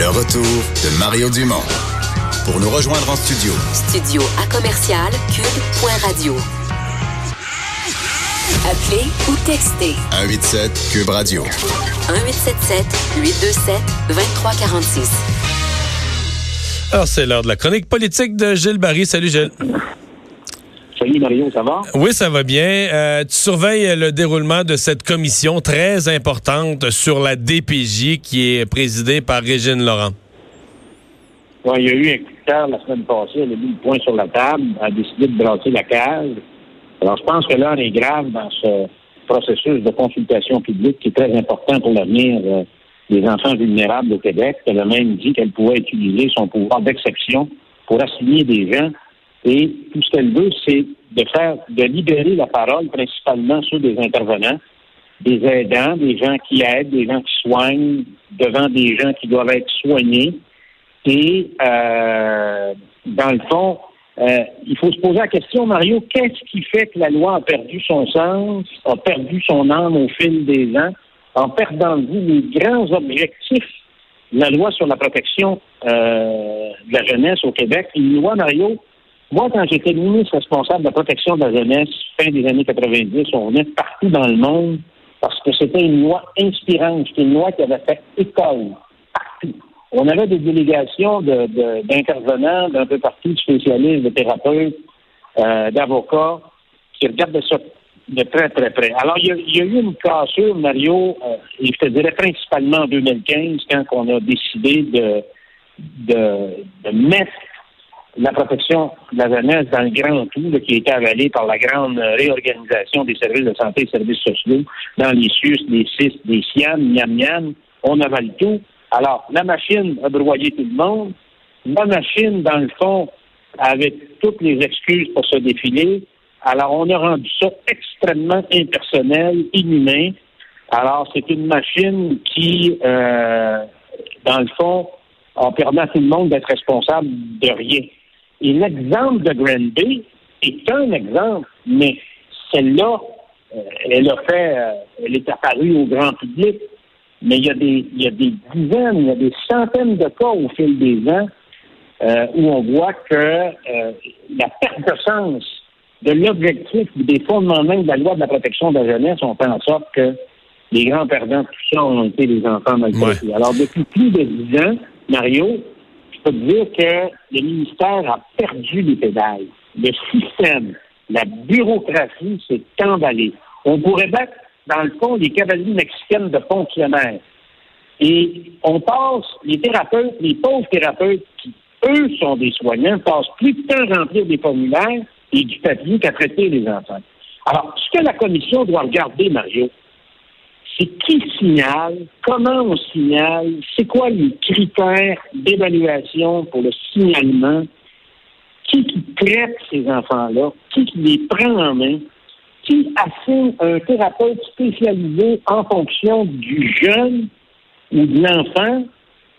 Le retour de Mario Dumont. Pour nous rejoindre en studio. Studio à commercial cube.radio. Appelez ou textez. 187 Cube Radio. 1877 827 2346. Alors, c'est l'heure de la chronique politique de Gilles Barry. Salut, Gilles. Salut, Mario, ça va? Oui, ça va bien. Euh, tu surveilles le déroulement de cette commission très importante sur la DPJ qui est présidée par Régine Laurent. Il y a eu un coup de cœur la semaine passée. Elle a mis le point sur la table, a décidé de brasser la case. Alors, je pense que l'heure est grave dans ce processus de consultation publique qui est très important pour l'avenir euh, des enfants vulnérables au Québec. Elle a même dit qu'elle pouvait utiliser son pouvoir d'exception pour assigner des gens. Et tout ce qu'elle veut, c'est de faire, de libérer la parole, principalement ceux des intervenants, des aidants, des gens qui aident, des gens qui soignent, devant des gens qui doivent être soignés. Et euh, dans le fond, euh, il faut se poser la question, Mario, qu'est-ce qui fait que la loi a perdu son sens, a perdu son âme au fil des ans, en perdant de vue les grands objectifs de la loi sur la protection euh, de la jeunesse au Québec? Une loi, Mario, moi, quand j'étais ministre responsable de la protection de la jeunesse, fin des années 90, on venait partout dans le monde parce que c'était une loi inspirante, c'était une loi qui avait fait école partout. On avait des délégations d'intervenants de, d'un peu partout, de spécialistes, de thérapeutes, euh, d'avocats, qui regardent ça de très, très près. Alors, il y a, eu une cassure, Mario, euh, et je te dirais principalement en 2015, quand on a décidé de, de, de mettre la protection de la jeunesse dans le grand tout, qui a été avalé par la grande réorganisation des services de santé et services sociaux, dans les SUS, les CIS, les SIAM, miam miam, on avale tout. Alors, la machine a broyé tout le monde. La machine, dans le fond, avait toutes les excuses pour se défiler. Alors, on a rendu ça extrêmement impersonnel, inhumain. Alors, c'est une machine qui, euh, dans le fond, a permis à tout le monde d'être responsable de rien. Et l'exemple de Granby est un exemple, mais celle-là, euh, elle a fait, euh, elle est apparue au grand public mais il y, a des, il y a des dizaines, il y a des centaines de cas au fil des ans euh, où on voit que la perte de sens de l'objectif des fondements même de la loi de la protection de la jeunesse ont fait en sorte que les grands perdants de tout ça ont été les enfants maltraités. Alors, depuis plus de dix ans, Mario, je peux dire que le ministère a perdu les pédales. Le système, la bureaucratie s'est emballée. On pourrait battre dans le fond, des cavaliers mexicaines de fonctionnaires. Et on passe, les thérapeutes, les pauvres thérapeutes qui, eux, sont des soignants, passent plus de temps à remplir des formulaires et du papier qu'à traiter les enfants. Alors, ce que la commission doit regarder, Mario, c'est qui signale, comment on signale, c'est quoi les critères d'évaluation pour le signalement, qui traite ces enfants-là, qui qui les prend en main, qui assigne un thérapeute spécialisé en fonction du jeune ou de l'enfant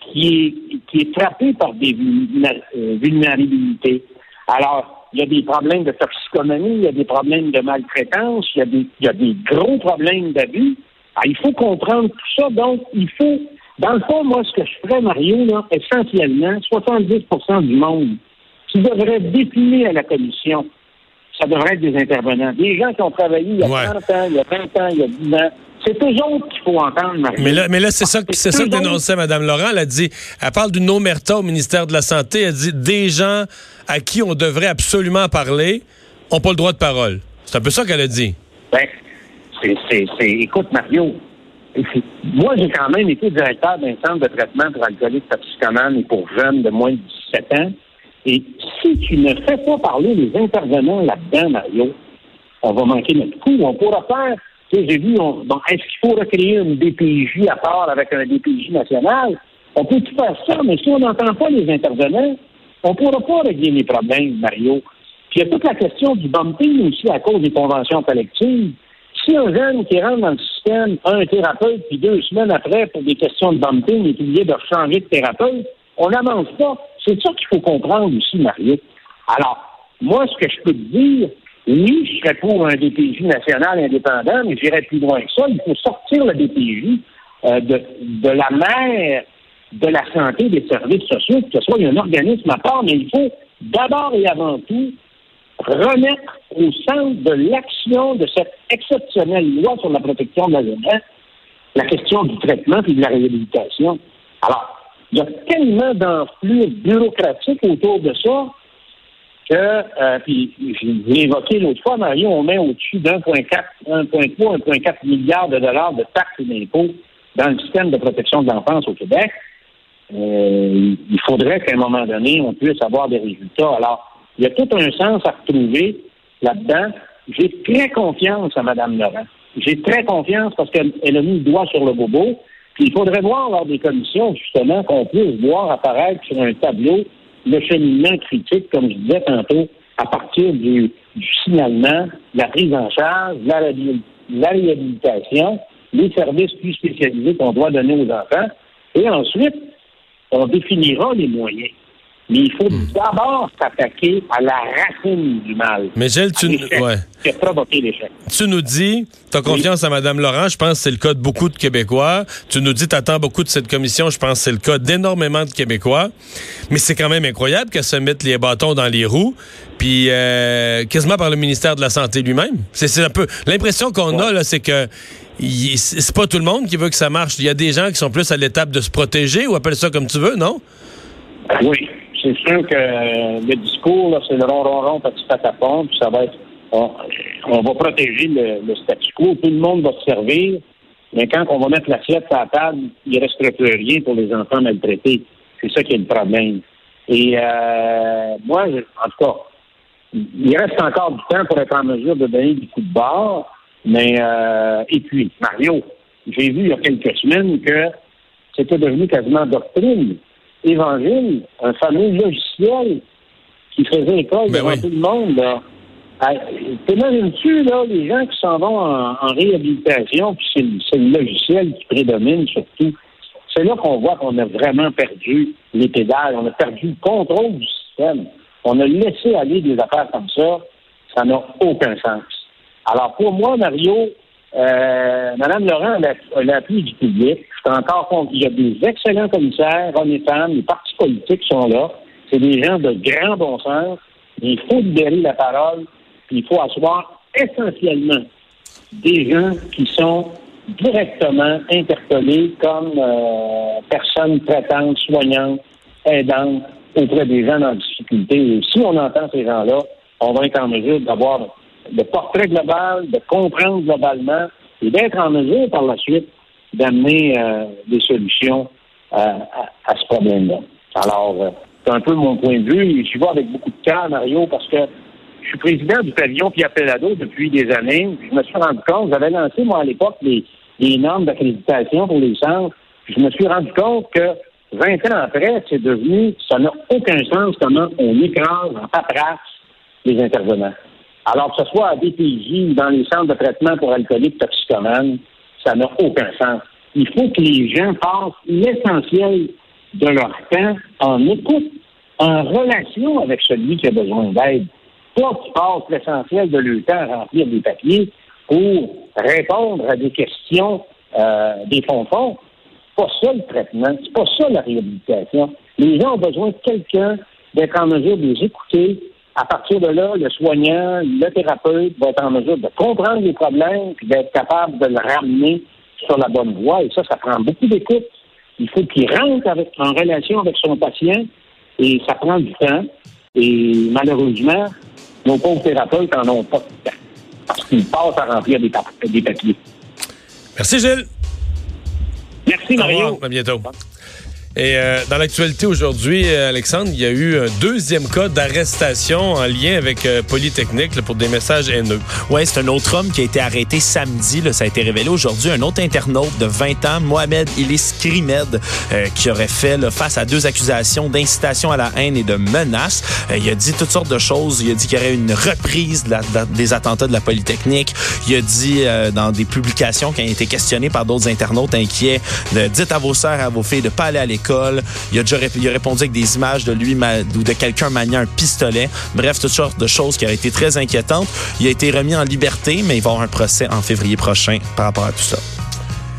qui est, qui est frappé par des euh, vulnérabilités? Alors, il y a des problèmes de toxicomanie, il y a des problèmes de maltraitance, il y a des, il y a des gros problèmes d'abus. Il faut comprendre tout ça. Donc, il faut, dans le fond, moi, ce que je ferais, Mario, là, essentiellement, 70% du monde qui devrait définir à la commission ça devrait être des intervenants. Des gens qui ont travaillé il y a 30 ans, il y a 20 ans, il y a 10 ans. C'est eux autres qu'il faut entendre, Marie. Mais là, mais là c'est ça, c'est ça que dénonçait Mme Laurent. Elle a dit, elle parle d'une omerta au ministère de la Santé. Elle dit des gens à qui on devrait absolument parler n'ont pas le droit de parole. C'est un peu ça qu'elle a dit. Ben, c'est, écoute, Mario, moi, j'ai quand même été directeur d'un centre de traitement pour alcooliques toxicomanes et pour jeunes de moins de 17 ans. Et si tu ne fais pas parler les intervenants là-dedans, Mario, on va manquer notre coup. On pourra faire j'ai vu, bon, est-ce qu'il faut recréer une DPJ à part avec un DPJ national? On peut tout faire ça, mais si on n'entend pas les intervenants, on ne pourra pas régler les problèmes, Mario. Puis il y a toute la question du bumping aussi à cause des conventions collectives. Si un jeune qui rentre dans le système un thérapeute, puis deux semaines après, pour des questions de bumping, est obligé de changer de thérapeute, on n'avance pas. C'est ça qu'il faut comprendre aussi, Mario. Alors, moi, ce que je peux te dire, oui, je serais pour un DPJ national indépendant, mais j'irais plus loin que ça. Il faut sortir le DPJ euh, de, de la mère de la santé des services sociaux, que ce soit un organisme à part, mais il faut d'abord et avant tout remettre au centre de l'action de cette exceptionnelle loi sur la protection de la la question du traitement et de la réhabilitation. Alors, il y a tellement d'enflure bureaucratique autour de ça que, euh, puis j'ai évoqué l'autre fois, Mario, on met au-dessus d'1,4, 1,3, 1,4 milliards de dollars de taxes et d'impôts dans le système de protection de l'enfance au Québec. Euh, il faudrait qu'à un moment donné, on puisse avoir des résultats. Alors, il y a tout un sens à retrouver là-dedans. J'ai très confiance à Mme Laurent. J'ai très confiance parce qu'elle a mis le doigt sur le bobo. Puis il faudrait voir lors des commissions, justement, qu'on puisse voir apparaître sur un tableau le cheminement critique, comme je disais tantôt, à partir du, signalement, la prise en charge, la réhabilitation, les services plus spécialisés qu'on doit donner aux enfants. Et ensuite, on définira les moyens. Mais il faut hmm. d'abord s'attaquer à la racine du mal. Mais Gilles, tu, ouais. tu nous dis, tu as confiance à Mme Laurent, je pense que c'est le cas de beaucoup de Québécois. Tu nous dis, tu attends beaucoup de cette commission, je pense que c'est le cas d'énormément de Québécois. Mais c'est quand même incroyable qu'elle se mette les bâtons dans les roues, puis euh, quasiment par le ministère de la Santé lui-même. C'est un peu... L'impression qu'on a, là, c'est que c'est pas tout le monde qui veut que ça marche. Il y a des gens qui sont plus à l'étape de se protéger, ou appelle ça comme tu veux, non? Oui, c'est sûr que le discours, c'est le ronron-ron, petit patapon, puis ça va être. On, va protéger le, statu quo, tout le monde va se servir, mais quand on va mettre l'assiette à la table, il ne restera plus rien pour les enfants maltraités. C'est ça qui est le problème. Et euh, moi, en tout cas, il reste encore du temps pour être en mesure de donner des coups de barre, mais euh, et puis, Mario, j'ai vu il y a quelques semaines que c'était devenu quasiment doctrine Évangile, un fameux logiciel qui faisait école ben devant tout le monde. Là. T'imagines-tu, là, les gens qui s'en vont en, réhabilitation, puis c'est le logiciel qui prédomine surtout. C'est là qu'on voit qu'on a vraiment perdu les pédales, on a perdu le contrôle du système. On a laissé aller des affaires comme ça, ça n'a aucun sens. Alors pour moi, Mario, euh, Madame Laurent a l'appui du public. Je suis encore compte. Il y a des excellents commissaires, hommes et femmes, les partis politiques sont là. C'est des gens de grand bon sens. Il faut libérer la parole, il faut asseoir essentiellement des gens qui sont directement interpellés comme euh, personnes traitantes, soignantes, aidantes auprès des gens en difficulté. Et si on entend ces gens-là, on va être en mesure d'avoir le portrait global, de comprendre globalement et d'être en mesure par la suite d'amener euh, des solutions euh, à, ce problème-là. Alors, euh, c'est un peu mon point de vue. Et je vois avec beaucoup de cœur, Mario, parce que je suis président du pavillon Pierre depuis des années. Je me suis rendu compte, j'avais lancé, moi, à l'époque, les, normes d'accréditation pour les centres. Je me suis rendu compte que 20 ans après, c'est devenu, ça n'a aucun sens comment on écrase en paperasse les intervenants. Alors que ce soit à DPJ ou dans les centres de traitement pour alcooliques toxicomanes, ça n'a aucun sens. Il faut que les gens passent l'essentiel de leur temps en écoute, en relation avec celui qui a besoin d'aide. Pas qu'ils passent l'essentiel de leur temps à remplir des papiers pour répondre à des questions euh, des fonds-fonds. C'est pas ça le traitement, c'est pas ça la réhabilitation. Les gens ont besoin de quelqu'un d'être en mesure de les écouter, à partir de là, le soignant, le thérapeute va être en mesure de comprendre les problèmes et d'être capable de le ramener sur la bonne voie. Et ça, ça prend beaucoup d'écoute. Il faut qu'il rentre en relation avec son patient et ça prend du temps. Et malheureusement, nos pauvres thérapeutes n'en ont pas de temps parce qu'ils passent à remplir des, papiers. Merci, Gilles. Merci, Mario. À bientôt. Et euh, dans l'actualité aujourd'hui, euh, Alexandre, il y a eu un deuxième cas d'arrestation en lien avec euh, Polytechnique pour des messages haineux. Oui, c'est un autre homme qui a été arrêté samedi. Là, ça a été révélé aujourd'hui. Un autre internaute de 20 ans, Mohamed Ilis Krimed, qui aurait fait là, face à deux accusations d'incitation à la haine et de menaces. il a dit toutes sortes de choses. Il a dit qu'il y aurait une reprise des attentats de la Polytechnique. Il a dit dans des publications qui ont été questionnées par d'autres internautes inquiets, de, dites à vos sœurs, à vos filles de pas aller à l'école il a déjà répondu avec des images de lui ou de quelqu'un maniant un pistolet. Bref, toutes sortes de choses qui auraient été très inquiétantes. Il a été remis en liberté, mais il va avoir un procès en février prochain par rapport à tout ça.